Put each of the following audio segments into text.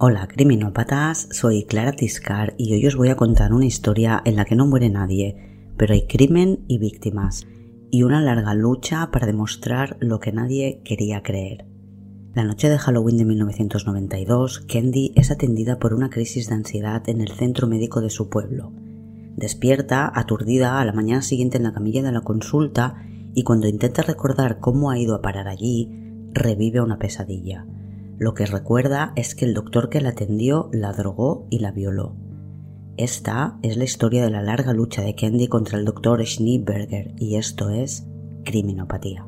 Hola criminópatas, soy Clara Tiscar y hoy os voy a contar una historia en la que no muere nadie, pero hay crimen y víctimas, y una larga lucha para demostrar lo que nadie quería creer. La noche de Halloween de 1992, Candy es atendida por una crisis de ansiedad en el centro médico de su pueblo. Despierta, aturdida, a la mañana siguiente en la camilla de la consulta y cuando intenta recordar cómo ha ido a parar allí, revive una pesadilla. Lo que recuerda es que el doctor que la atendió la drogó y la violó. Esta es la historia de la larga lucha de Candy contra el doctor Schneeberger y esto es criminopatía.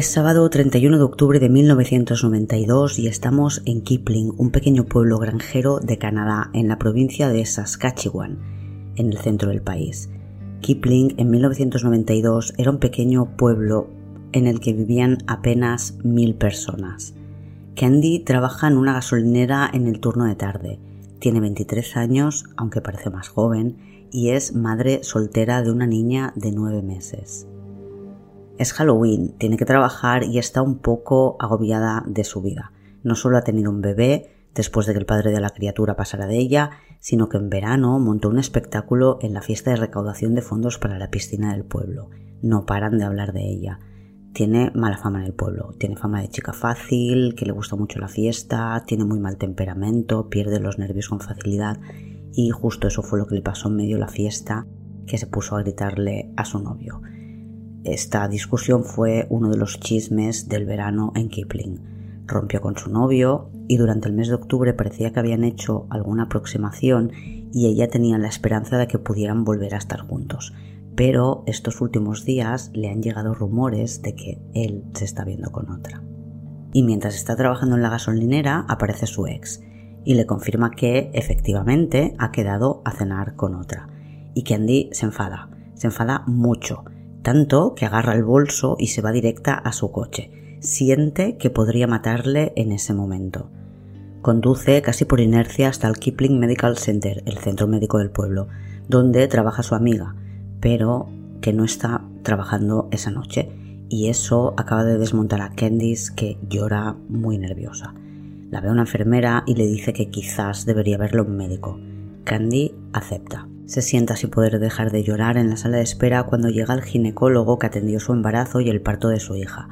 Es sábado 31 de octubre de 1992 y estamos en Kipling, un pequeño pueblo granjero de Canadá, en la provincia de Saskatchewan, en el centro del país. Kipling en 1992 era un pequeño pueblo en el que vivían apenas mil personas. Candy trabaja en una gasolinera en el turno de tarde. Tiene 23 años, aunque parece más joven, y es madre soltera de una niña de 9 meses. Es Halloween, tiene que trabajar y está un poco agobiada de su vida. No solo ha tenido un bebé después de que el padre de la criatura pasara de ella, sino que en verano montó un espectáculo en la fiesta de recaudación de fondos para la piscina del pueblo. No paran de hablar de ella. Tiene mala fama en el pueblo, tiene fama de chica fácil, que le gusta mucho la fiesta, tiene muy mal temperamento, pierde los nervios con facilidad y justo eso fue lo que le pasó en medio de la fiesta, que se puso a gritarle a su novio. Esta discusión fue uno de los chismes del verano en Kipling. Rompió con su novio y durante el mes de octubre parecía que habían hecho alguna aproximación y ella tenía la esperanza de que pudieran volver a estar juntos. Pero estos últimos días le han llegado rumores de que él se está viendo con otra. Y mientras está trabajando en la gasolinera aparece su ex y le confirma que efectivamente ha quedado a cenar con otra. Y Candy se enfada, se enfada mucho tanto que agarra el bolso y se va directa a su coche. Siente que podría matarle en ese momento. Conduce casi por inercia hasta el Kipling Medical Center, el centro médico del pueblo, donde trabaja su amiga, pero que no está trabajando esa noche. Y eso acaba de desmontar a Candice, que llora muy nerviosa. La ve una enfermera y le dice que quizás debería verlo un médico. Candy acepta. Se sienta sin poder dejar de llorar en la sala de espera cuando llega el ginecólogo que atendió su embarazo y el parto de su hija.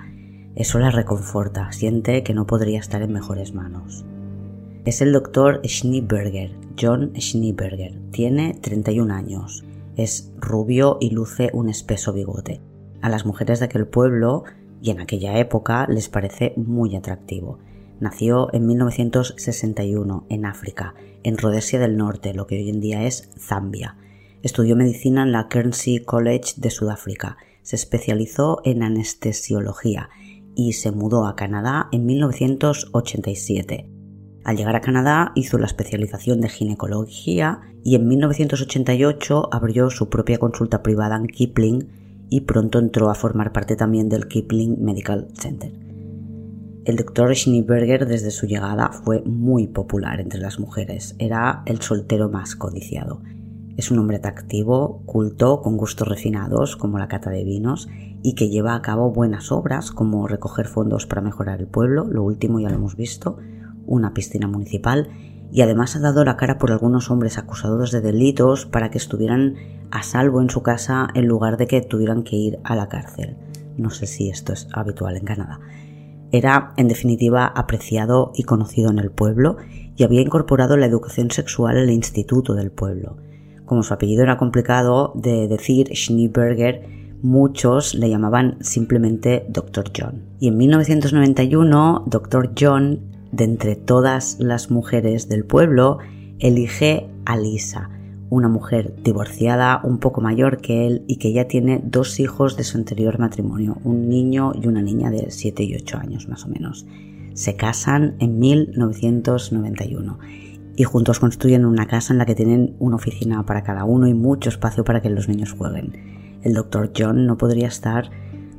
Eso la reconforta, siente que no podría estar en mejores manos. Es el doctor Schneeberger, John Schneeberger. Tiene 31 años. Es rubio y luce un espeso bigote. A las mujeres de aquel pueblo y en aquella época les parece muy atractivo. Nació en 1961 en África, en Rhodesia del Norte, lo que hoy en día es Zambia. Estudió medicina en la Guernsey College de Sudáfrica. Se especializó en anestesiología y se mudó a Canadá en 1987. Al llegar a Canadá hizo la especialización de ginecología y en 1988 abrió su propia consulta privada en Kipling y pronto entró a formar parte también del Kipling Medical Center. El doctor Schneeberger desde su llegada fue muy popular entre las mujeres, era el soltero más codiciado. Es un hombre atractivo, culto, con gustos refinados, como la cata de vinos, y que lleva a cabo buenas obras como recoger fondos para mejorar el pueblo, lo último ya lo hemos visto, una piscina municipal, y además ha dado la cara por algunos hombres acusados de delitos para que estuvieran a salvo en su casa en lugar de que tuvieran que ir a la cárcel. No sé si esto es habitual en Canadá. Era, en definitiva, apreciado y conocido en el pueblo y había incorporado la educación sexual al instituto del pueblo. Como su apellido era complicado de decir, Schneeberger, muchos le llamaban simplemente Dr. John. Y en 1991, Dr. John, de entre todas las mujeres del pueblo, elige a Lisa, una mujer divorciada, un poco mayor que él y que ya tiene dos hijos de su anterior matrimonio, un niño y una niña de 7 y 8 años más o menos. Se casan en 1991 y juntos construyen una casa en la que tienen una oficina para cada uno y mucho espacio para que los niños jueguen. El doctor John no podría estar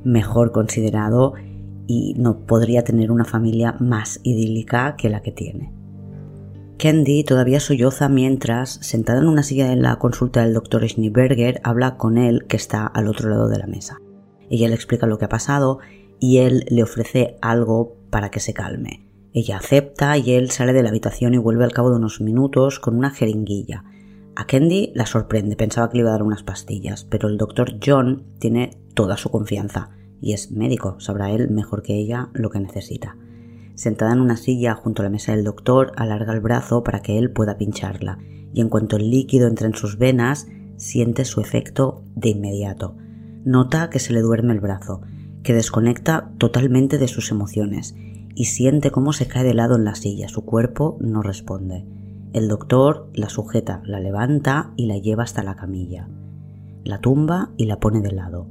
mejor considerado y no podría tener una familia más idílica que la que tiene. Candy todavía solloza mientras, sentada en una silla en la consulta del doctor Schneeberger, habla con él que está al otro lado de la mesa. Ella le explica lo que ha pasado y él le ofrece algo para que se calme. Ella acepta y él sale de la habitación y vuelve al cabo de unos minutos con una jeringuilla. A Candy la sorprende, pensaba que le iba a dar unas pastillas, pero el doctor John tiene toda su confianza y es médico, sabrá él mejor que ella lo que necesita. Sentada en una silla junto a la mesa del doctor, alarga el brazo para que él pueda pincharla, y en cuanto el líquido entra en sus venas, siente su efecto de inmediato. Nota que se le duerme el brazo, que desconecta totalmente de sus emociones, y siente cómo se cae de lado en la silla. Su cuerpo no responde. El doctor la sujeta, la levanta y la lleva hasta la camilla. La tumba y la pone de lado.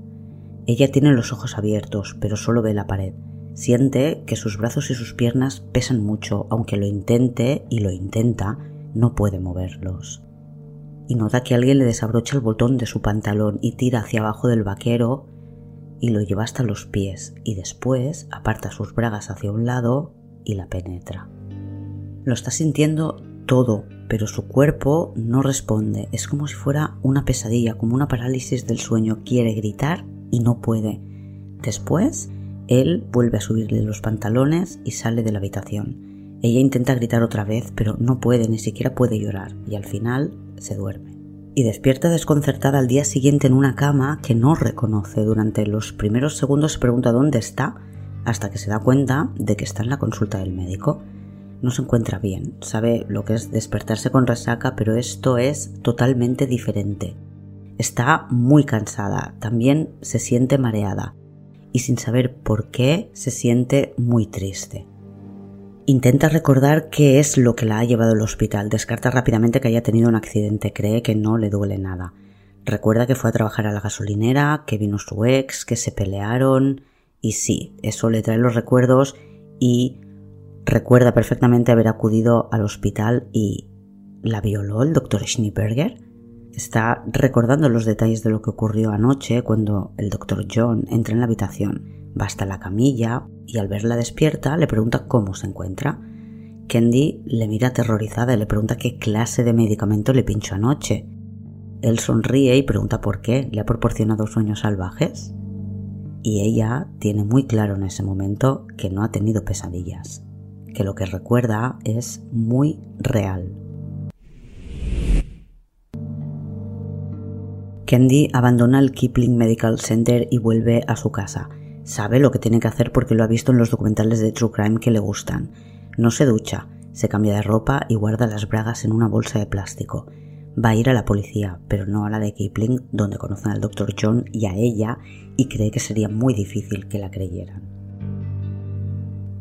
Ella tiene los ojos abiertos, pero solo ve la pared. Siente que sus brazos y sus piernas pesan mucho, aunque lo intente y lo intenta, no puede moverlos. Y nota que alguien le desabrocha el botón de su pantalón y tira hacia abajo del vaquero y lo lleva hasta los pies y después aparta sus bragas hacia un lado y la penetra. Lo está sintiendo todo, pero su cuerpo no responde. Es como si fuera una pesadilla, como una parálisis del sueño. Quiere gritar y no puede. Después él vuelve a subirle los pantalones y sale de la habitación. Ella intenta gritar otra vez, pero no puede, ni siquiera puede llorar, y al final se duerme. Y despierta desconcertada al día siguiente en una cama que no reconoce. Durante los primeros segundos se pregunta dónde está, hasta que se da cuenta de que está en la consulta del médico. No se encuentra bien, sabe lo que es despertarse con resaca, pero esto es totalmente diferente. Está muy cansada, también se siente mareada y sin saber por qué se siente muy triste. Intenta recordar qué es lo que la ha llevado al hospital, descarta rápidamente que haya tenido un accidente, cree que no le duele nada. Recuerda que fue a trabajar a la gasolinera, que vino su ex, que se pelearon y sí, eso le trae los recuerdos y recuerda perfectamente haber acudido al hospital y la violó el doctor Schneeberger. Está recordando los detalles de lo que ocurrió anoche cuando el doctor John entra en la habitación, va hasta la camilla y al verla despierta le pregunta cómo se encuentra. Candy le mira aterrorizada y le pregunta qué clase de medicamento le pinchó anoche. Él sonríe y pregunta por qué le ha proporcionado sueños salvajes. Y ella tiene muy claro en ese momento que no ha tenido pesadillas, que lo que recuerda es muy real. Candy abandona el Kipling Medical Center y vuelve a su casa. Sabe lo que tiene que hacer porque lo ha visto en los documentales de True Crime que le gustan. No se ducha, se cambia de ropa y guarda las bragas en una bolsa de plástico. Va a ir a la policía, pero no a la de Kipling, donde conocen al Dr. John y a ella, y cree que sería muy difícil que la creyeran.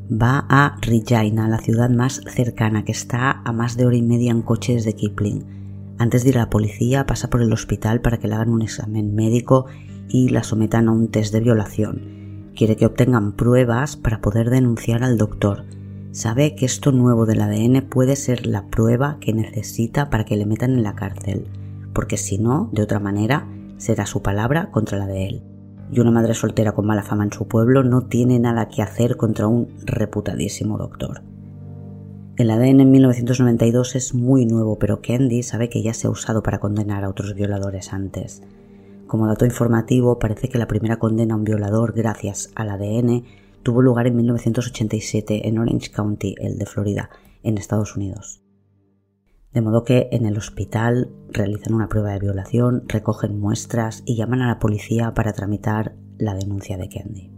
Va a Regina, la ciudad más cercana, que está a más de hora y media en coche desde Kipling antes de ir a la policía, pasa por el hospital para que le hagan un examen médico y la sometan a un test de violación. Quiere que obtengan pruebas para poder denunciar al doctor. Sabe que esto nuevo del ADN puede ser la prueba que necesita para que le metan en la cárcel, porque si no, de otra manera, será su palabra contra la de él. Y una madre soltera con mala fama en su pueblo no tiene nada que hacer contra un reputadísimo doctor. El ADN en 1992 es muy nuevo, pero Candy sabe que ya se ha usado para condenar a otros violadores antes. Como dato informativo, parece que la primera condena a un violador gracias al ADN tuvo lugar en 1987 en Orange County, el de Florida, en Estados Unidos. De modo que en el hospital realizan una prueba de violación, recogen muestras y llaman a la policía para tramitar la denuncia de Candy.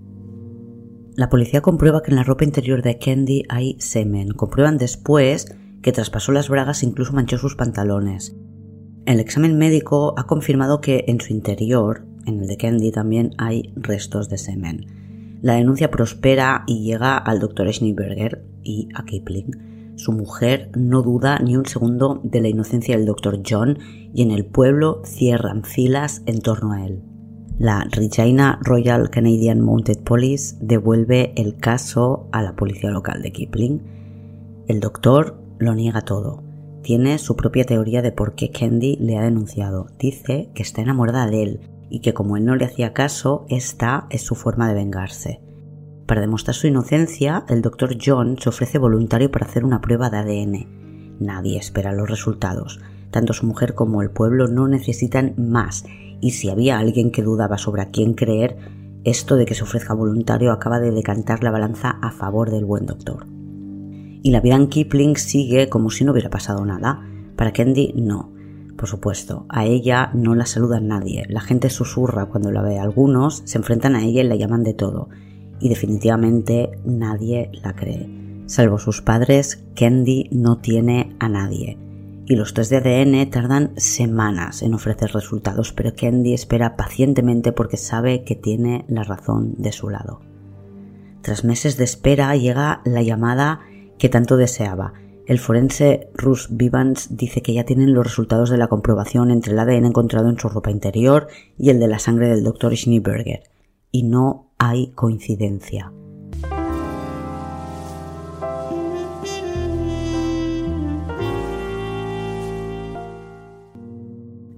La policía comprueba que en la ropa interior de Candy hay semen. Comprueban después que traspasó las bragas e incluso manchó sus pantalones. El examen médico ha confirmado que en su interior, en el de Candy, también hay restos de semen. La denuncia prospera y llega al doctor Schneeberger y a Kipling. Su mujer no duda ni un segundo de la inocencia del Dr. John y en el pueblo cierran filas en torno a él. La Regina Royal Canadian Mounted Police devuelve el caso a la policía local de Kipling. El doctor lo niega todo. Tiene su propia teoría de por qué Candy le ha denunciado. Dice que está enamorada de él y que como él no le hacía caso, esta es su forma de vengarse. Para demostrar su inocencia, el doctor John se ofrece voluntario para hacer una prueba de ADN. Nadie espera los resultados. Tanto su mujer como el pueblo no necesitan más, y si había alguien que dudaba sobre a quién creer, esto de que se ofrezca voluntario acaba de decantar la balanza a favor del buen doctor. Y la vida en Kipling sigue como si no hubiera pasado nada. Para Candy no. Por supuesto, a ella no la saluda nadie. La gente susurra cuando la ve. Algunos se enfrentan a ella y la llaman de todo y definitivamente nadie la cree. Salvo sus padres, Candy no tiene a nadie. Y los test de ADN tardan semanas en ofrecer resultados, pero Candy espera pacientemente porque sabe que tiene la razón de su lado. Tras meses de espera llega la llamada que tanto deseaba. El forense Russ Vivans dice que ya tienen los resultados de la comprobación entre el ADN encontrado en su ropa interior y el de la sangre del Dr. Schneeberger. Y no hay coincidencia.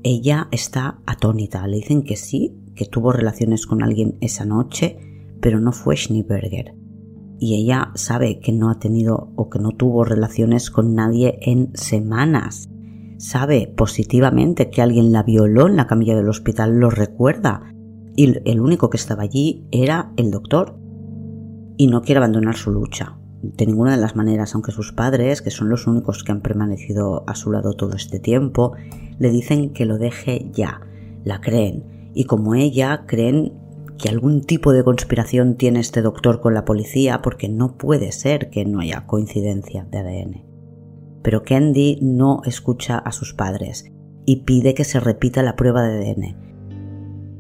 Ella está atónita. Le dicen que sí, que tuvo relaciones con alguien esa noche, pero no fue Schneeberger. Y ella sabe que no ha tenido o que no tuvo relaciones con nadie en semanas. Sabe positivamente que alguien la violó en la camilla del hospital, lo recuerda, y el único que estaba allí era el doctor. Y no quiere abandonar su lucha, de ninguna de las maneras, aunque sus padres, que son los únicos que han permanecido a su lado todo este tiempo, le dicen que lo deje ya, la creen, y como ella creen que algún tipo de conspiración tiene este doctor con la policía porque no puede ser que no haya coincidencia de ADN. Pero Candy no escucha a sus padres y pide que se repita la prueba de ADN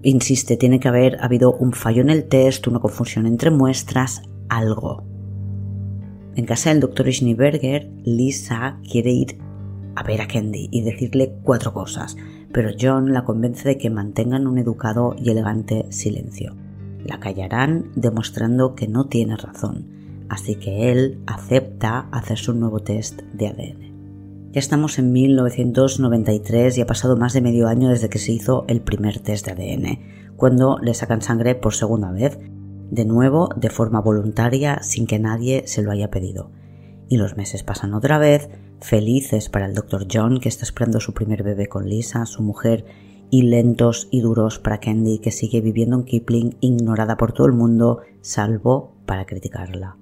Insiste, tiene que haber habido un fallo en el test, una confusión entre muestras, algo. En casa del doctor Schneeberger, Lisa quiere ir a ver a Candy y decirle cuatro cosas, pero John la convence de que mantengan un educado y elegante silencio. La callarán demostrando que no tiene razón, así que él acepta hacerse un nuevo test de ADN. Ya estamos en 1993 y ha pasado más de medio año desde que se hizo el primer test de ADN, cuando le sacan sangre por segunda vez, de nuevo de forma voluntaria sin que nadie se lo haya pedido. Y los meses pasan otra vez, felices para el Dr. John que está esperando su primer bebé con Lisa, su mujer, y lentos y duros para Candy que sigue viviendo en Kipling ignorada por todo el mundo, salvo para criticarla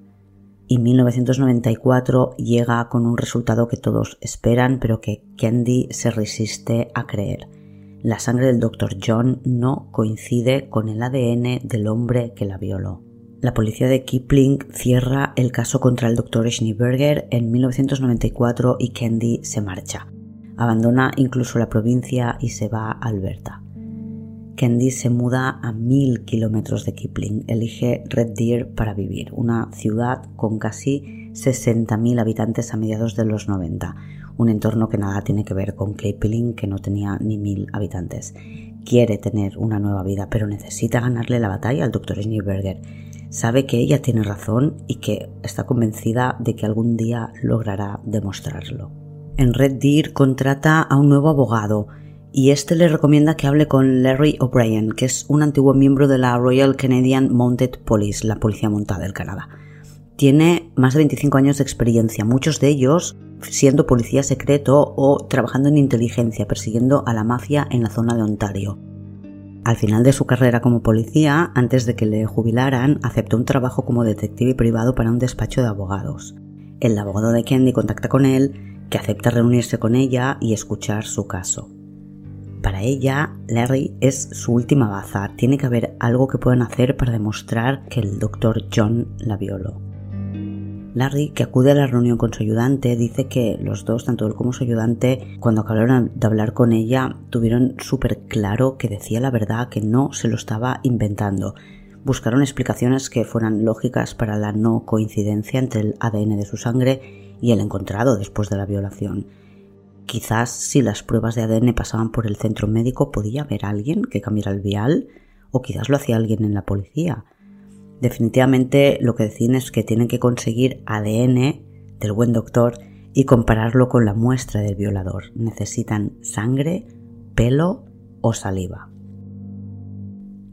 y 1994 llega con un resultado que todos esperan pero que Candy se resiste a creer. La sangre del Dr. John no coincide con el ADN del hombre que la violó. La policía de Kipling cierra el caso contra el Dr. Schneeberger en 1994 y Candy se marcha. Abandona incluso la provincia y se va a Alberta. Candy se muda a mil kilómetros de Kipling. Elige Red Deer para vivir, una ciudad con casi 60.000 habitantes a mediados de los 90. Un entorno que nada tiene que ver con Kipling, que no tenía ni mil habitantes. Quiere tener una nueva vida, pero necesita ganarle la batalla al Dr. Schneeberger. Sabe que ella tiene razón y que está convencida de que algún día logrará demostrarlo. En Red Deer contrata a un nuevo abogado, y este le recomienda que hable con Larry O'Brien, que es un antiguo miembro de la Royal Canadian Mounted Police, la policía montada del Canadá. Tiene más de 25 años de experiencia, muchos de ellos siendo policía secreto o trabajando en inteligencia, persiguiendo a la mafia en la zona de Ontario. Al final de su carrera como policía, antes de que le jubilaran, aceptó un trabajo como detective privado para un despacho de abogados. El abogado de Candy contacta con él, que acepta reunirse con ella y escuchar su caso. Para ella, Larry es su última baza. Tiene que haber algo que puedan hacer para demostrar que el doctor John la violó. Larry, que acude a la reunión con su ayudante, dice que los dos, tanto él como su ayudante, cuando acabaron de hablar con ella, tuvieron súper claro que decía la verdad, que no se lo estaba inventando. buscaron explicaciones que fueran lógicas para la no coincidencia entre el ADN de su sangre y el encontrado después de la violación. Quizás si las pruebas de ADN pasaban por el centro médico podía haber alguien que cambiara el vial o quizás lo hacía alguien en la policía. Definitivamente lo que deciden es que tienen que conseguir ADN del buen doctor y compararlo con la muestra del violador. Necesitan sangre, pelo o saliva.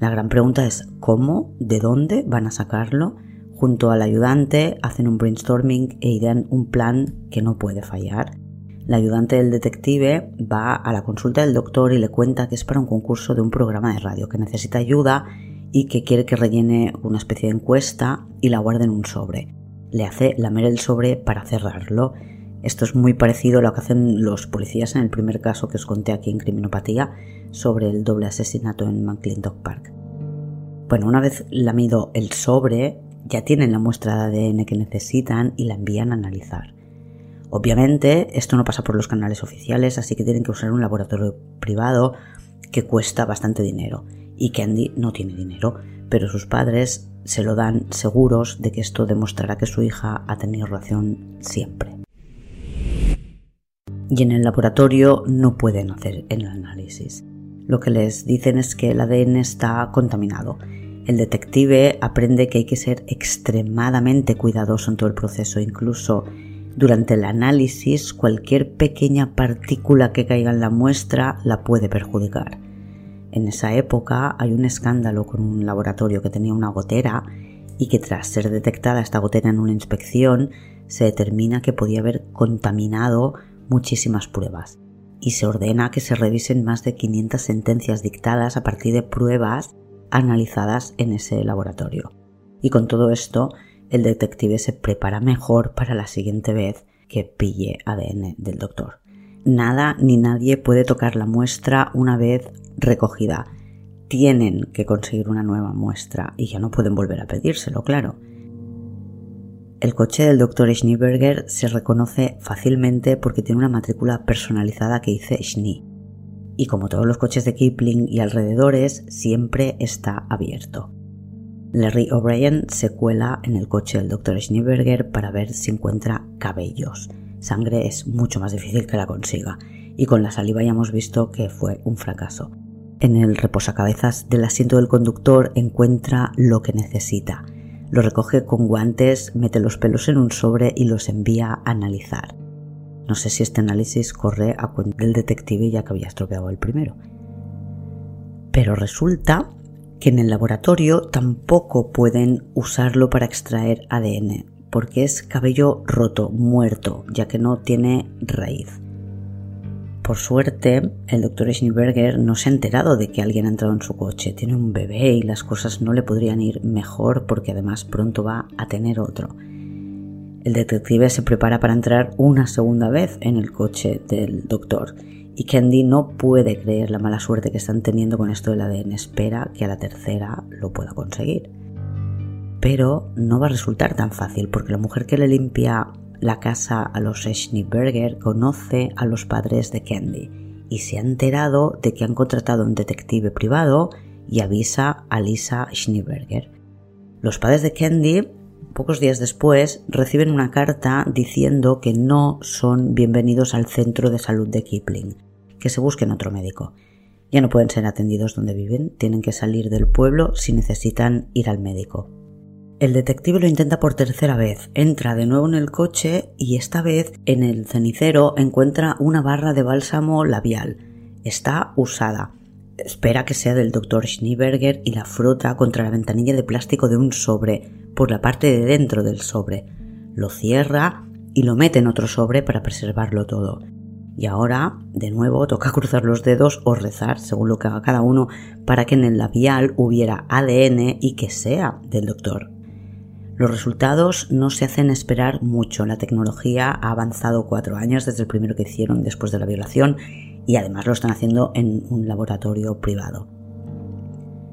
La gran pregunta es cómo, de dónde van a sacarlo. Junto al ayudante hacen un brainstorming e idean un plan que no puede fallar. La ayudante del detective va a la consulta del doctor y le cuenta que es para un concurso de un programa de radio, que necesita ayuda y que quiere que rellene una especie de encuesta y la guarde en un sobre. Le hace lamer el sobre para cerrarlo. Esto es muy parecido a lo que hacen los policías en el primer caso que os conté aquí en Criminopatía sobre el doble asesinato en McClintock Park. Bueno, una vez lamido el sobre, ya tienen la muestra de ADN que necesitan y la envían a analizar. Obviamente, esto no pasa por los canales oficiales, así que tienen que usar un laboratorio privado que cuesta bastante dinero. Y Candy no tiene dinero, pero sus padres se lo dan seguros de que esto demostrará que su hija ha tenido relación siempre. Y en el laboratorio no pueden hacer el análisis. Lo que les dicen es que el ADN está contaminado. El detective aprende que hay que ser extremadamente cuidadoso en todo el proceso, incluso durante el análisis cualquier pequeña partícula que caiga en la muestra la puede perjudicar. En esa época hay un escándalo con un laboratorio que tenía una gotera y que tras ser detectada esta gotera en una inspección se determina que podía haber contaminado muchísimas pruebas y se ordena que se revisen más de 500 sentencias dictadas a partir de pruebas analizadas en ese laboratorio. Y con todo esto, el detective se prepara mejor para la siguiente vez que pille ADN del doctor. Nada ni nadie puede tocar la muestra una vez recogida. Tienen que conseguir una nueva muestra y ya no pueden volver a pedírselo, claro. El coche del Dr. Schneeberger se reconoce fácilmente porque tiene una matrícula personalizada que dice Schnee. Y como todos los coches de Kipling y alrededores, siempre está abierto. Larry O'Brien se cuela en el coche del Dr. Schneeberger para ver si encuentra cabellos. Sangre es mucho más difícil que la consiga, y con la saliva ya hemos visto que fue un fracaso. En el reposacabezas del asiento del conductor encuentra lo que necesita, lo recoge con guantes, mete los pelos en un sobre y los envía a analizar. No sé si este análisis corre a cuenta del detective ya que había estropeado el primero. Pero resulta que en el laboratorio tampoco pueden usarlo para extraer ADN, porque es cabello roto, muerto, ya que no tiene raíz. Por suerte, el doctor Schneeberger no se ha enterado de que alguien ha entrado en su coche. Tiene un bebé y las cosas no le podrían ir mejor porque además pronto va a tener otro. El detective se prepara para entrar una segunda vez en el coche del doctor y Candy no puede creer la mala suerte que están teniendo con esto del ADN. Espera que a la tercera lo pueda conseguir. Pero no va a resultar tan fácil porque la mujer que le limpia la casa a los Schneeberger conoce a los padres de Candy y se ha enterado de que han contratado un detective privado y avisa a Lisa Schneeberger. Los padres de Candy, pocos días después, reciben una carta diciendo que no son bienvenidos al centro de salud de Kipling, que se busquen otro médico. Ya no pueden ser atendidos donde viven, tienen que salir del pueblo si necesitan ir al médico. El detective lo intenta por tercera vez, entra de nuevo en el coche y esta vez en el cenicero encuentra una barra de bálsamo labial. Está usada. Espera que sea del doctor Schneeberger y la frota contra la ventanilla de plástico de un sobre, por la parte de dentro del sobre. Lo cierra y lo mete en otro sobre para preservarlo todo. Y ahora, de nuevo, toca cruzar los dedos o rezar, según lo que haga cada uno, para que en el labial hubiera ADN y que sea del doctor los resultados no se hacen esperar mucho. La tecnología ha avanzado cuatro años desde el primero que hicieron después de la violación y además lo están haciendo en un laboratorio privado.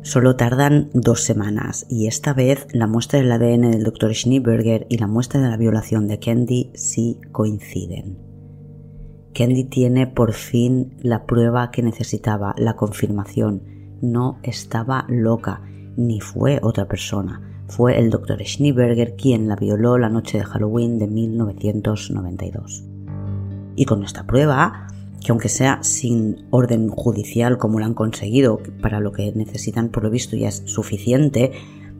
Solo tardan dos semanas y esta vez la muestra del ADN del Dr. Schneeberger y la muestra de la violación de Candy sí coinciden. Candy tiene por fin la prueba que necesitaba, la confirmación. No estaba loca ni fue otra persona. Fue el Dr. Schneeberger quien la violó la noche de Halloween de 1992. Y con esta prueba, que aunque sea sin orden judicial como lo han conseguido, para lo que necesitan por lo visto ya es suficiente,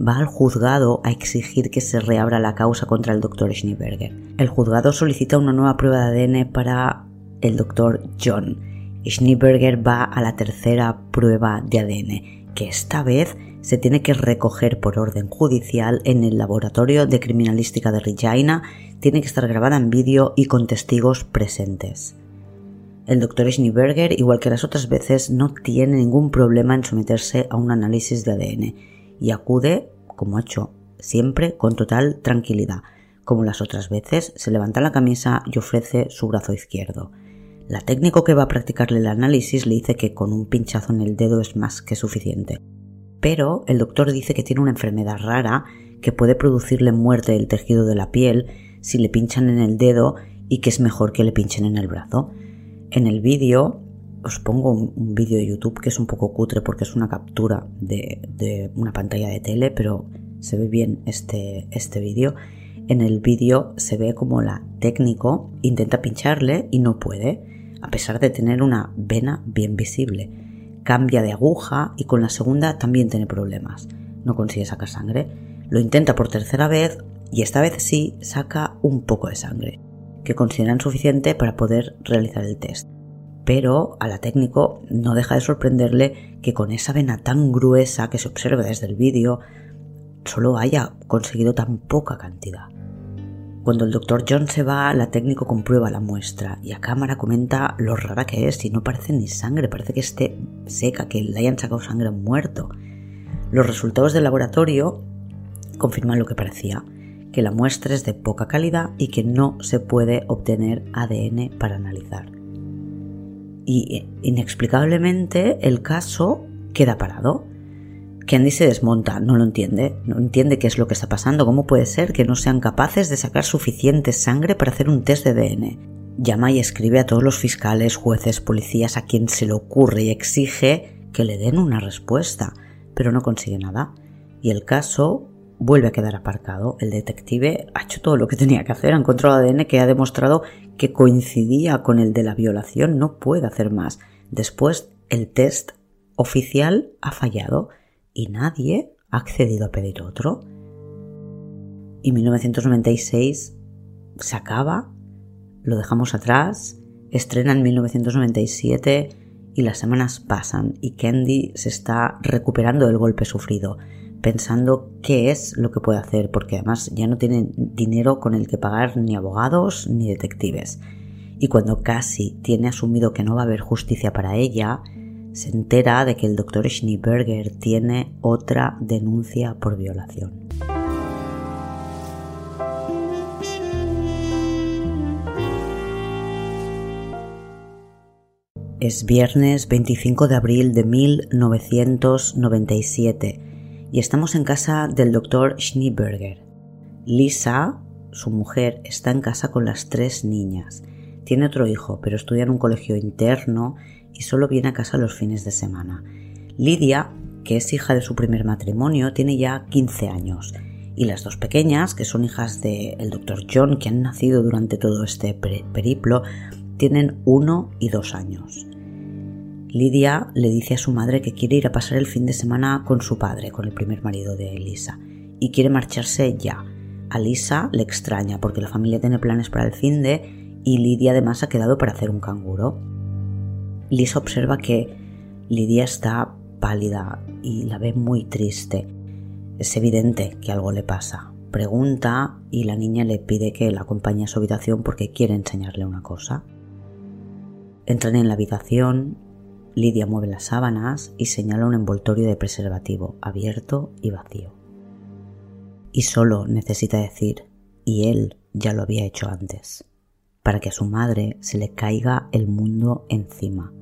va al juzgado a exigir que se reabra la causa contra el Dr. Schneeberger. El juzgado solicita una nueva prueba de ADN para el Dr. John. Schneeberger va a la tercera prueba de ADN, que esta vez se tiene que recoger por orden judicial en el laboratorio de criminalística de Regina, tiene que estar grabada en vídeo y con testigos presentes. El Dr. Schneeberger, igual que las otras veces, no tiene ningún problema en someterse a un análisis de ADN y acude, como ha hecho siempre, con total tranquilidad. Como las otras veces, se levanta la camisa y ofrece su brazo izquierdo. La técnico que va a practicarle el análisis le dice que con un pinchazo en el dedo es más que suficiente. Pero el doctor dice que tiene una enfermedad rara que puede producirle muerte del tejido de la piel si le pinchan en el dedo y que es mejor que le pinchen en el brazo. En el vídeo os pongo un, vídeo de YouTube que es un poco cutre porque es una captura de, una pantalla de tele, pero se ve bien este, este vídeo. En el vídeo se ve como la técnico intenta pincharle y no puede, a pesar de tener una vena bien visible. Cambia de aguja y con la segunda también tiene problemas. No consigue sacar sangre. Lo intenta por tercera vez y esta vez sí saca un poco de sangre, que consideran suficiente para poder realizar el test pero a la técnico no deja de sorprenderle que con esa vena tan gruesa que se observa desde el vídeo solo haya conseguido tan poca cantidad. Cuando el doctor John se va, la técnico comprueba la muestra y a cámara comenta lo rara que es y no parece ni sangre, parece que esté seca, que le hayan sacado sangre muerto. Los resultados del laboratorio confirman lo que parecía, que la muestra es de poca calidad y que no se puede obtener ADN para analizar y inexplicablemente el caso queda parado. Candy se desmonta, no lo entiende, no entiende qué es lo que está pasando, cómo puede ser que no sean capaces de sacar suficiente sangre para hacer un test de ADN. Llama y escribe a todos los fiscales, jueces, policías, a quien se le ocurre y exige que le den una respuesta, pero no consigue nada. Y el caso vuelve a quedar aparcado. El detective ha hecho todo lo que tenía que hacer, ha encontrado ADN que ha demostrado que coincidía con el de la violación, no puede hacer más. Después, el test oficial ha fallado y nadie ha accedido a pedir otro. Y 1996 se acaba, lo dejamos atrás, estrena en 1997 y las semanas pasan y Candy se está recuperando del golpe sufrido pensando qué es lo que puede hacer, porque además ya no tiene dinero con el que pagar ni abogados ni detectives. Y cuando casi tiene asumido que no va a haber justicia para ella, se entera de que el doctor Schneeberger tiene otra denuncia por violación. Es viernes 25 de abril de 1997 y estamos en casa del doctor Schneeberger. Lisa, su mujer, está en casa con las tres niñas. Tiene otro hijo, pero estudia en un colegio interno y solo viene a casa los fines de semana. Lidia, que es hija de su primer matrimonio, tiene ya 15 años. Y las dos pequeñas, que son hijas del doctor John, que han nacido durante todo este periplo, tienen uno y dos años. Lidia le dice a su madre que quiere ir a pasar el fin de semana con su padre, con el primer marido de Lisa, y quiere marcharse ya. A Lisa le extraña porque la familia tiene planes para el fin de y Lidia además ha quedado para hacer un canguro. Lisa observa que Lidia está pálida y la ve muy triste. Es evidente que algo le pasa. Pregunta y la niña le pide que la acompañe a su habitación porque quiere enseñarle una cosa. Entran en la habitación Lidia mueve las sábanas y señala un envoltorio de preservativo abierto y vacío. Y solo necesita decir, y él ya lo había hecho antes, para que a su madre se le caiga el mundo encima.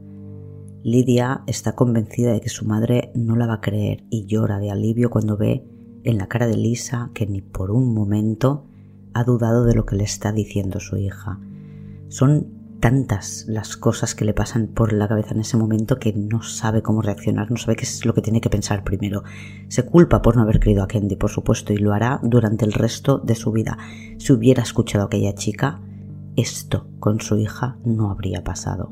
Lidia está convencida de que su madre no la va a creer y llora de alivio cuando ve en la cara de Lisa que ni por un momento ha dudado de lo que le está diciendo su hija. Son tantas las cosas que le pasan por la cabeza en ese momento que no sabe cómo reaccionar, no sabe qué es lo que tiene que pensar primero. Se culpa por no haber querido a Kendi, por supuesto, y lo hará durante el resto de su vida. Si hubiera escuchado a aquella chica, esto con su hija no habría pasado.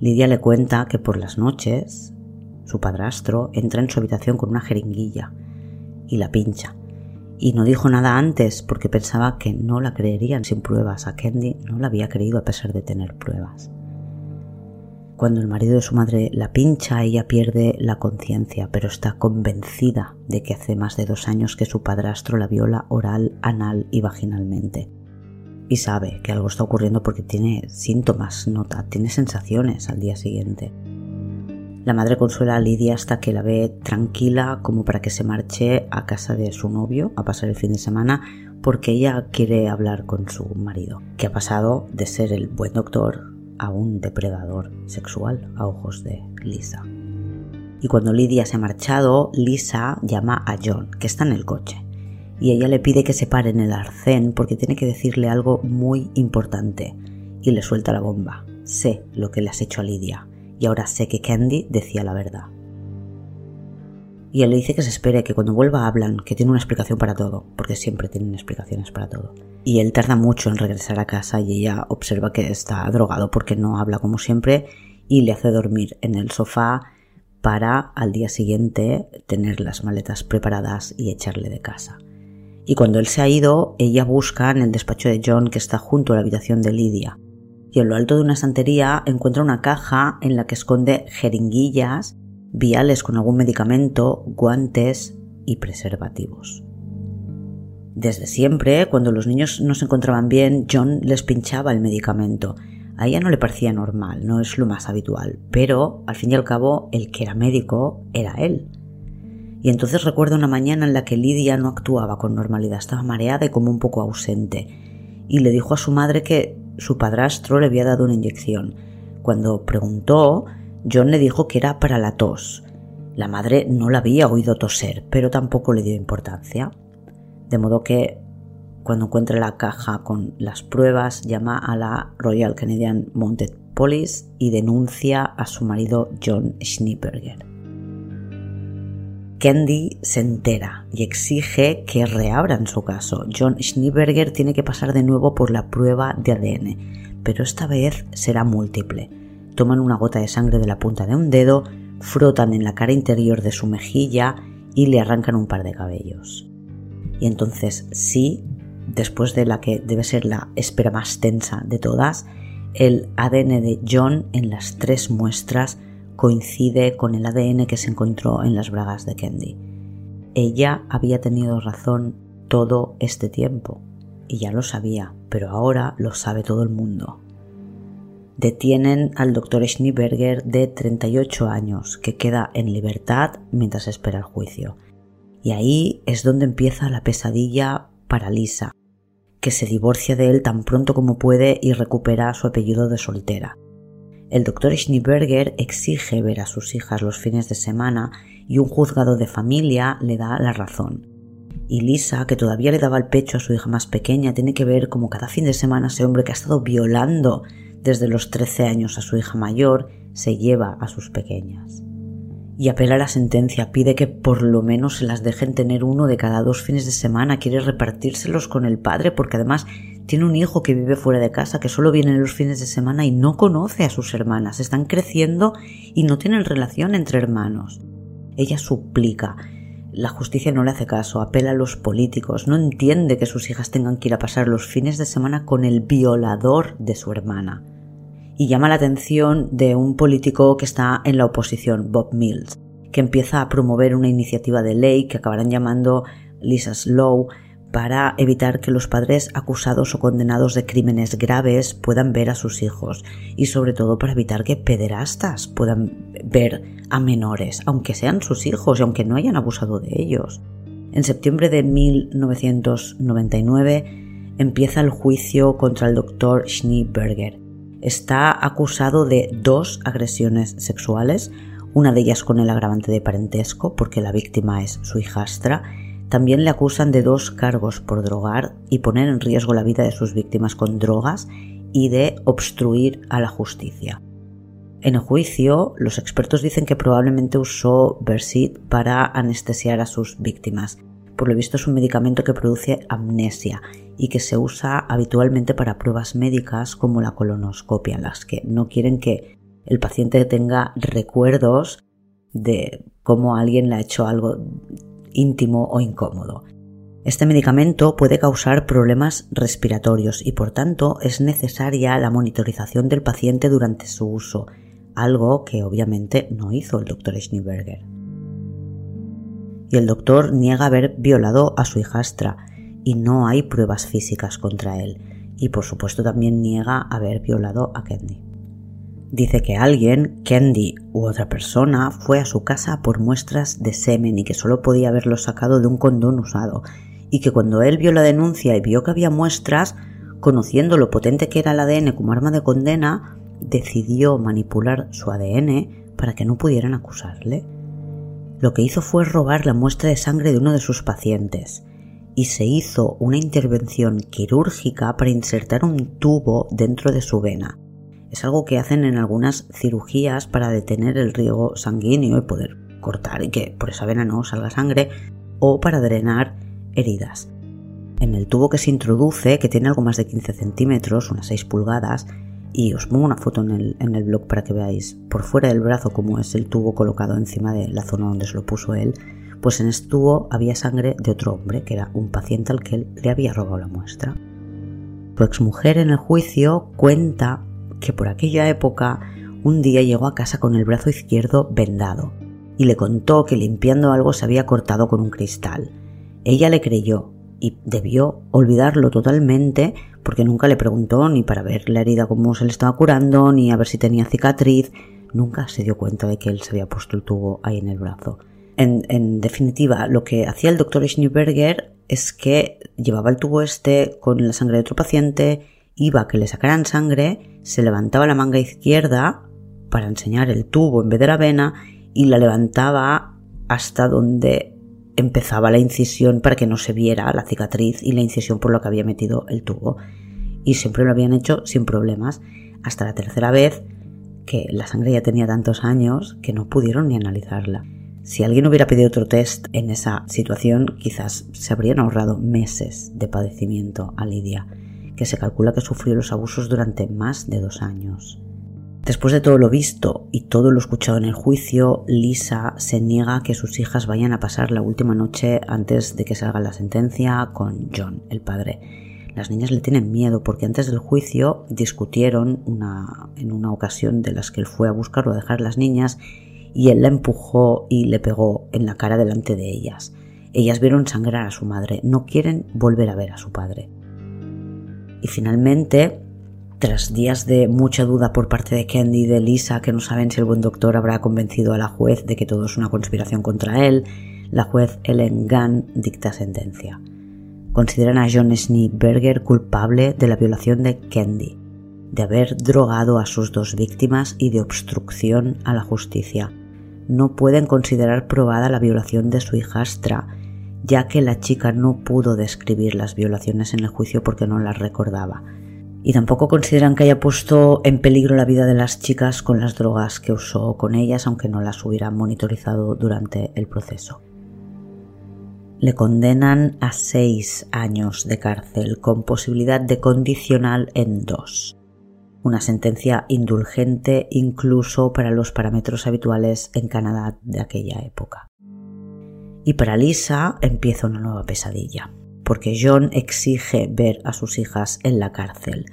Lidia le cuenta que por las noches su padrastro entra en su habitación con una jeringuilla y la pincha y no dijo nada antes porque pensaba que no la creerían sin pruebas. A Kendi no la había creído a pesar de tener pruebas. Cuando el marido de su madre la pincha, ella pierde la conciencia, pero está convencida de que hace más de dos años que su padrastro la viola oral, anal y vaginalmente. Y sabe que algo está ocurriendo porque tiene síntomas, nota, tiene sensaciones al día siguiente. La madre consuela a Lidia hasta que la ve tranquila como para que se marche a casa de su novio a pasar el fin de semana porque ella quiere hablar con su marido, que ha pasado de ser el buen doctor a un depredador sexual a ojos de Lisa. Y cuando Lidia se ha marchado, Lisa llama a John, que está en el coche, y ella le pide que se pare en el arcén porque tiene que decirle algo muy importante, y le suelta la bomba. Sé lo que le has hecho a Lidia y ahora sé que Candy decía la verdad. Y él le dice que se espere, que cuando vuelva hablan, que tiene una explicación para todo, porque siempre tienen explicaciones para todo. Y él tarda mucho en regresar a casa y ella observa que está drogado porque no habla como siempre y le hace dormir en el sofá para al día siguiente tener las maletas preparadas y echarle de casa. Y cuando él se ha ido, ella busca en el despacho de John que está junto a la habitación de Lydia y en lo alto de una santería encuentra una caja en la que esconde jeringuillas, viales con algún medicamento, guantes y preservativos. Desde siempre, cuando los niños no se encontraban bien, John les pinchaba el medicamento. A ella no le parecía normal, no es lo más habitual, pero al fin y al cabo el que era médico era él. Y entonces recuerdo una mañana en la que Lidia no actuaba con normalidad, estaba mareada y como un poco ausente, y le dijo a su madre que su padrastro le había dado una inyección. Cuando preguntó, John le dijo que era para la tos. La madre no la había oído toser, pero tampoco le dio importancia. De modo que, cuando encuentre la caja con las pruebas, llama a la Royal Canadian Mounted Police y denuncia a su marido John Schneeberger. Candy se entera y exige que reabran su caso. John Schneeberger tiene que pasar de nuevo por la prueba de ADN, pero esta vez será múltiple. Toman una gota de sangre de la punta de un dedo, frotan en la cara interior de su mejilla y le arrancan un par de cabellos. Y entonces sí, después de la que debe ser la espera más tensa de todas, el ADN de John en las tres muestras coincide con el ADN que se encontró en las bragas de Kendi. Ella había tenido razón todo este tiempo, y ya lo sabía, pero ahora lo sabe todo el mundo. Detienen al doctor Schneeberger de 38 años, que queda en libertad mientras espera el juicio. Y ahí es donde empieza la pesadilla para Lisa, que se divorcia de él tan pronto como puede y recupera su apellido de soltera. El doctor Schneeberger exige ver a sus hijas los fines de semana y un juzgado de familia le da la razón. Y Lisa, que todavía le daba el pecho a su hija más pequeña, tiene que ver como cada fin de semana ese hombre que ha estado violando desde los 13 años a su hija mayor se lleva a sus pequeñas. Y apela a la sentencia, pide que por lo menos se las dejen tener uno de cada dos fines de semana, quiere repartírselos con el padre porque además tiene un hijo que vive fuera de casa, que solo viene los fines de semana y no conoce a sus hermanas. Están creciendo y no tienen relación entre hermanos. Ella suplica. La justicia no le hace caso, apela a los políticos, no entiende que sus hijas tengan que ir a pasar los fines de semana con el violador de su hermana. Y llama la atención de un político que está en la oposición, Bob Mills, que empieza a promover una iniciativa de ley que acabarán llamando Lisa Slow, para evitar que los padres acusados o condenados de crímenes graves puedan ver a sus hijos y sobre todo para evitar que pederastas puedan ver a menores, aunque sean sus hijos y aunque no hayan abusado de ellos. En septiembre de 1999 empieza el juicio contra el doctor Schneeberger. Está acusado de dos agresiones sexuales, una de ellas con el agravante de parentesco, porque la víctima es su hijastra, también le acusan de dos cargos por drogar y poner en riesgo la vida de sus víctimas con drogas y de obstruir a la justicia. En el juicio, los expertos dicen que probablemente usó Versit para anestesiar a sus víctimas. Por lo visto es un medicamento que produce amnesia y que se usa habitualmente para pruebas médicas como la colonoscopia, las que no quieren que el paciente tenga recuerdos de cómo alguien le ha hecho algo íntimo o incómodo. Este medicamento puede causar problemas respiratorios y por tanto es necesaria la monitorización del paciente durante su uso, algo que obviamente no hizo el doctor Schneeberger. Y el doctor niega haber violado a su hijastra y no hay pruebas físicas contra él, y por supuesto también niega haber violado a Kendi. Dice que alguien, Kendi u otra persona, fue a su casa por muestras de semen y que solo podía haberlo sacado de un condón usado, y que cuando él vio la denuncia y vio que había muestras, conociendo lo potente que era el ADN como arma de condena, decidió manipular su ADN para que no pudieran acusarle. Lo que hizo fue robar la muestra de sangre de uno de sus pacientes y se hizo una intervención quirúrgica para insertar un tubo dentro de su vena. Es algo que hacen en algunas cirugías para detener el riego sanguíneo y poder cortar y que por esa vena no salga sangre o para drenar heridas. En el tubo que se introduce, que tiene algo más de 15 centímetros, unas 6 pulgadas, y os pongo una foto en el, en el blog para que veáis por fuera del brazo cómo es el tubo colocado encima de la zona donde se lo puso él, pues en este tubo había sangre de otro hombre, que era un paciente al que él le había robado la muestra. Su exmujer en el juicio cuenta que por aquella época un día llegó a casa con el brazo izquierdo vendado y le contó que limpiando algo se había cortado con un cristal. Ella le creyó y debió olvidarlo totalmente porque nunca le preguntó ni para ver la herida cómo se le estaba curando, ni a ver si tenía cicatriz, nunca se dio cuenta de que él se había puesto el tubo ahí en el brazo. En, definitiva, lo que hacía el doctor Schneeberger es que llevaba el tubo este con la sangre de otro paciente, iba a que le sacaran sangre, se levantaba la manga izquierda para enseñar el tubo en vez de la vena y la levantaba hasta donde empezaba la incisión para que no se viera la cicatriz y la incisión por lo que había metido el tubo. Y siempre lo habían hecho sin problemas, hasta la tercera vez que la sangre ya tenía tantos años que no pudieron ni analizarla. Si alguien hubiera pedido otro test en esa situación, quizás se habrían ahorrado meses de padecimiento a Lidia, que se calcula que sufrió los abusos durante más de dos años. Después de todo lo visto y todo lo escuchado en el juicio, Lisa se niega a que sus hijas vayan a pasar la última noche antes de que salga la sentencia con John, el padre. Las niñas le tienen miedo porque antes del juicio discutieron en una ocasión de las que él fue a buscarlo a dejar las niñas y él la empujó y le pegó en la cara delante de ellas. Ellas vieron sangrar a su madre, no quieren volver a ver a su padre. Y finalmente tras días de mucha duda por parte de Candy y de Lisa, que no saben si el buen doctor habrá convencido a la juez de que todo es una conspiración contra él, la juez Ellen Gunn dicta sentencia. Consideran a John Schneeberger culpable de la violación de Candy, de haber drogado a sus dos víctimas y de obstrucción a la justicia. No pueden considerar probada la violación de su hijastra, ya que la chica no pudo describir las violaciones en el juicio porque no las recordaba y tampoco consideran que haya puesto en peligro la vida de las chicas con las drogas que usó con ellas, aunque no las hubiera monitorizado durante el proceso. Le condenan a seis años de cárcel con posibilidad de condicional en dos. Una sentencia indulgente incluso para los parámetros habituales en Canadá de aquella época. Y para Lisa empieza una nueva pesadilla porque John exige ver a sus hijas en la cárcel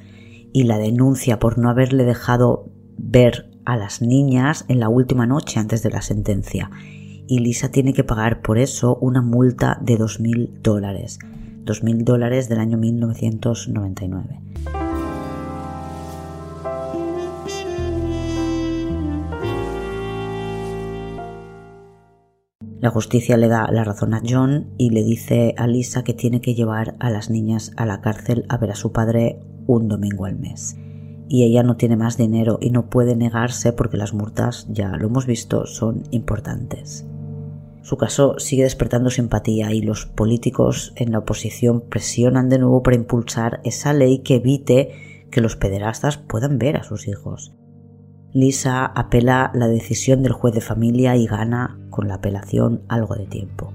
y la denuncia por no haberle dejado ver a las niñas en la última noche antes de la sentencia. Y Lisa tiene que pagar por eso una multa de 2.000 dólares. 2.000 dólares del año 1999. La justicia le da la razón a John y le dice a Lisa que tiene que llevar a las niñas a la cárcel a ver a su padre un domingo al mes. Y ella no tiene más dinero y no puede negarse porque las multas, ya lo hemos visto, son importantes. Su caso sigue despertando simpatía y los políticos en la oposición presionan de nuevo para impulsar esa ley que evite que los pederastas puedan ver a sus hijos. Lisa apela la decisión del juez de familia y gana con la apelación algo de tiempo.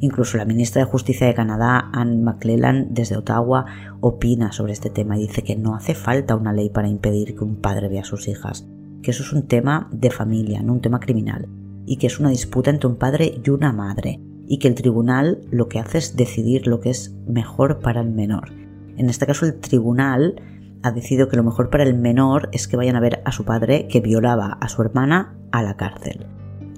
Incluso la ministra de Justicia de Canadá, Anne McClellan, desde Ottawa, opina sobre este tema y dice que no hace falta una ley para impedir que un padre vea a sus hijas, que eso es un tema de familia, no un tema criminal, y que es una disputa entre un padre y una madre, y que el tribunal lo que hace es decidir lo que es mejor para el menor. En este caso el tribunal ha decidido que lo mejor para el menor es que vayan a ver a su padre que violaba a su hermana a la cárcel.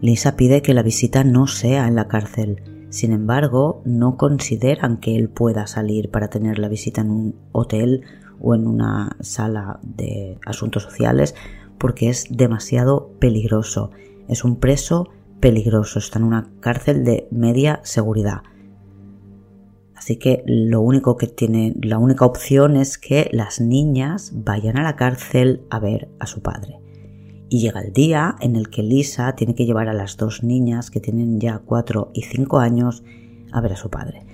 Lisa pide que la visita no sea en la cárcel, sin embargo, no consideran que él pueda salir para tener la visita en un hotel o en una sala de asuntos sociales porque es demasiado peligroso. Es un preso peligroso, está en una cárcel de media seguridad. Así que lo único que tiene, la única opción es que las niñas vayan a la cárcel a ver a su padre. Y llega el día en el que Lisa tiene que llevar a las dos niñas que tienen ya 4 y 5 años a ver a su padre.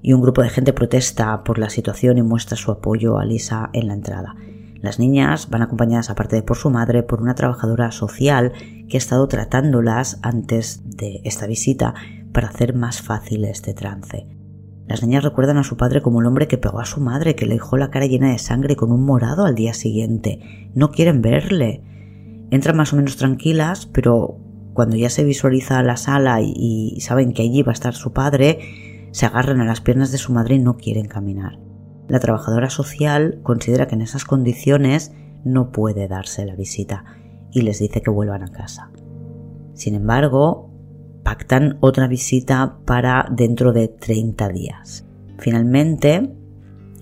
Y un grupo de gente protesta por la situación y muestra su apoyo a Lisa en la entrada. Las niñas van acompañadas aparte de por su madre por una trabajadora social que ha estado tratándolas antes de esta visita para hacer más fácil este trance. Las niñas recuerdan a su padre como el hombre que pegó a su madre, que le dejó la cara llena de sangre con un morado al día siguiente. No quieren verle entran más o menos tranquilas, pero cuando ya se visualiza la sala y, saben que allí va a estar su padre, se agarran a las piernas de su madre y no quieren caminar. La trabajadora social considera que en esas condiciones no puede darse la visita y les dice que vuelvan a casa. Sin embargo, pactan otra visita para dentro de 30 días. Finalmente,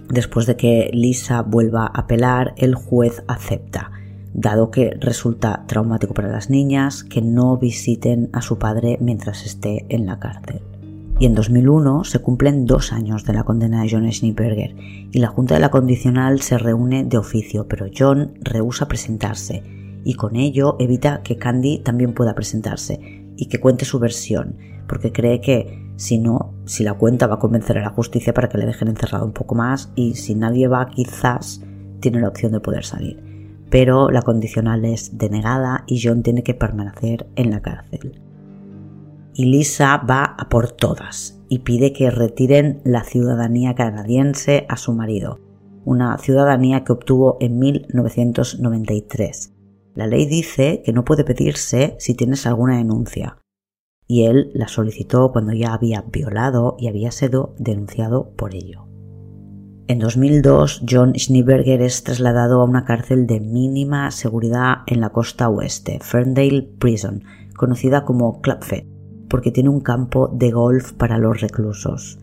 después de que Lisa vuelva a apelar, el juez acepta dado que resulta traumático para las niñas que no visiten a su padre mientras esté en la cárcel. Y en 2001 se cumplen dos años de la condena de John Schneeberger y la Junta de la Condicional se reúne de oficio, pero John rehúsa presentarse y con ello evita que Candy también pueda presentarse y que cuente su versión, porque cree que si no, si la cuenta va a convencer a la justicia para que le dejen encerrado un poco más y si nadie va quizás tiene la opción de poder salir pero la condicional es denegada y John tiene que permanecer en la cárcel. Y Lisa va a por todas y pide que retiren la ciudadanía canadiense a su marido, una ciudadanía que obtuvo en 1993. La ley dice que no puede pedirse si tienes alguna denuncia, y él la solicitó cuando ya había violado y había sido denunciado por ello. En 2002, John Schneeberger es trasladado a una cárcel de mínima seguridad en la costa oeste, Ferndale Prison, conocida como Clubfed, porque tiene un campo de golf para los reclusos.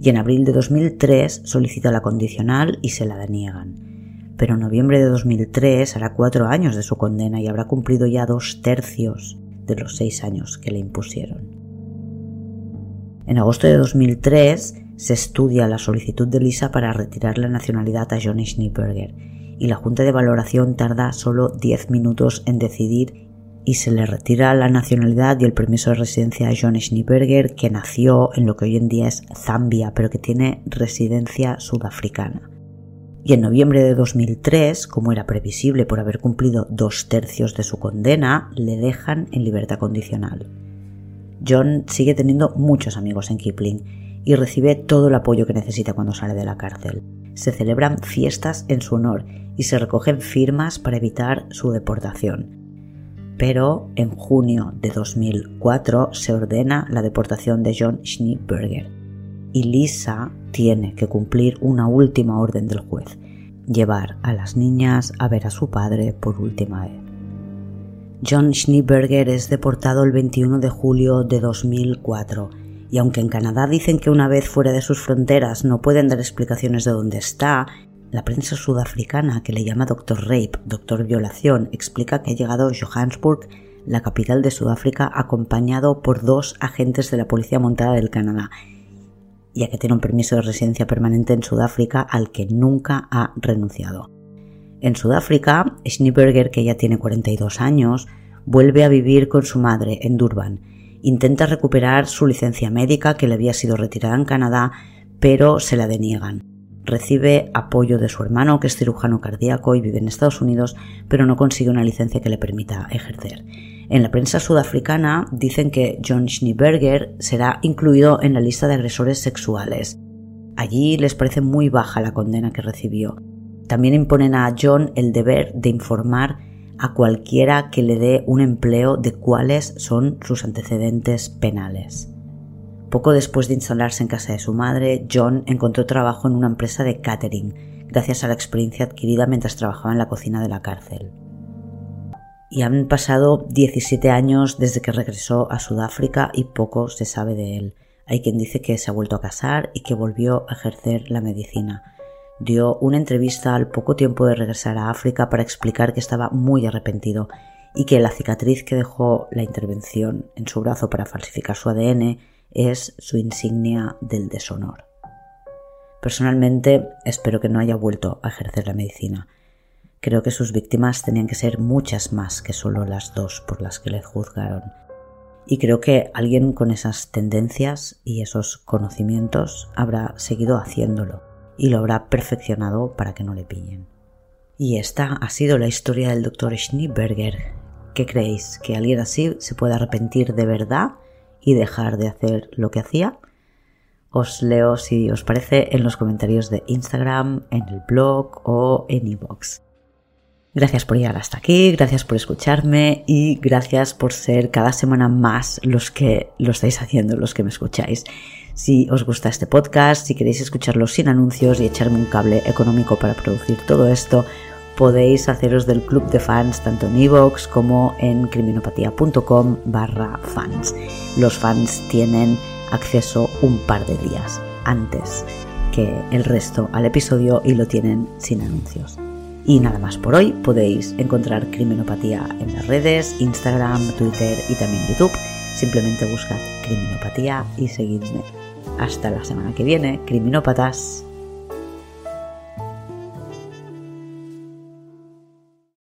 Y en abril de 2003 solicita la condicional y se la deniegan. Pero en noviembre de 2003 hará cuatro años de su condena y habrá cumplido ya dos tercios de los seis años que le impusieron. En agosto de 2003 se estudia la solicitud de Lisa para retirar la nacionalidad a Johnny Schneeberger y la Junta de Valoración tarda solo 10 minutos en decidir y se le retira la nacionalidad y el permiso de residencia a John Schneeberger, que nació en lo que hoy en día es Zambia, pero que tiene residencia sudafricana. Y en noviembre de 2003, como era previsible por haber cumplido dos tercios de su condena, le dejan en libertad condicional. John sigue teniendo muchos amigos en Kipling y recibe todo el apoyo que necesita cuando sale de la cárcel. Se celebran fiestas en su honor y se recogen firmas para evitar su deportación. Pero en junio de 2004 se ordena la deportación de John Schneeberger y Lisa tiene que cumplir una última orden del juez, llevar a las niñas a ver a su padre por última vez. John Schneeberger es deportado el 21 de julio de 2004 y aunque en Canadá dicen que una vez fuera de sus fronteras no pueden dar explicaciones de dónde está, la prensa sudafricana, que le llama Doctor Rape, Doctor Violación, explica que ha llegado a Johannesburg, la capital de Sudáfrica, acompañado por dos agentes de la Policía Montada del Canadá, ya que tiene un permiso de residencia permanente en Sudáfrica al que nunca ha renunciado. En Sudáfrica, Schneeberger, que ya tiene 42 años, vuelve a vivir con su madre en Durban intenta recuperar su licencia médica que le había sido retirada en Canadá, pero se la deniegan. Recibe apoyo de su hermano, que es cirujano cardíaco y vive en Estados Unidos, pero no consigue una licencia que le permita ejercer. En la prensa sudafricana dicen que John Schneeberger será incluido en la lista de agresores sexuales. Allí les parece muy baja la condena que recibió. También imponen a John el deber de informar a cualquiera que le dé un empleo de cuáles son sus antecedentes penales. Poco después de instalarse en casa de su madre, John encontró trabajo en una empresa de catering, gracias a la experiencia adquirida mientras trabajaba en la cocina de la cárcel. Y han pasado 17 años desde que regresó a Sudáfrica y poco se sabe de él. Hay quien dice que se ha vuelto a casar y que volvió a ejercer la medicina. Dio una entrevista al poco tiempo de regresar a África para explicar que estaba muy arrepentido y que la cicatriz que dejó la intervención en su brazo para falsificar su ADN es su insignia del deshonor. Personalmente espero que no haya vuelto a ejercer la medicina. Creo que sus víctimas tenían que ser muchas más que solo las dos por las que le juzgaron. Y creo que alguien con esas tendencias y esos conocimientos habrá seguido haciéndolo y lo habrá perfeccionado para que no le pillen. Y esta ha sido la historia del Dr. Schneeberger. ¿Qué creéis? ¿Que alguien así se puede arrepentir de verdad y dejar de hacer lo que hacía? Os leo si os parece en los comentarios de Instagram, en el blog o en iVoox. Gracias por llegar hasta aquí, gracias por escucharme y gracias por ser cada semana más los que lo estáis haciendo, los que me escucháis. Si os gusta este podcast, si queréis escucharlo sin anuncios y echarme un cable económico para producir todo esto, podéis haceros del club de fans tanto en iVoox como en criminopatía.com barra fans. Los fans tienen acceso un par de días antes que el resto al episodio y lo tienen sin anuncios. Y nada más por hoy, podéis encontrar Criminopatía en las redes, Instagram, Twitter y también YouTube. Simplemente buscad Criminopatía y seguidme. Hasta la semana que viene, criminópatas.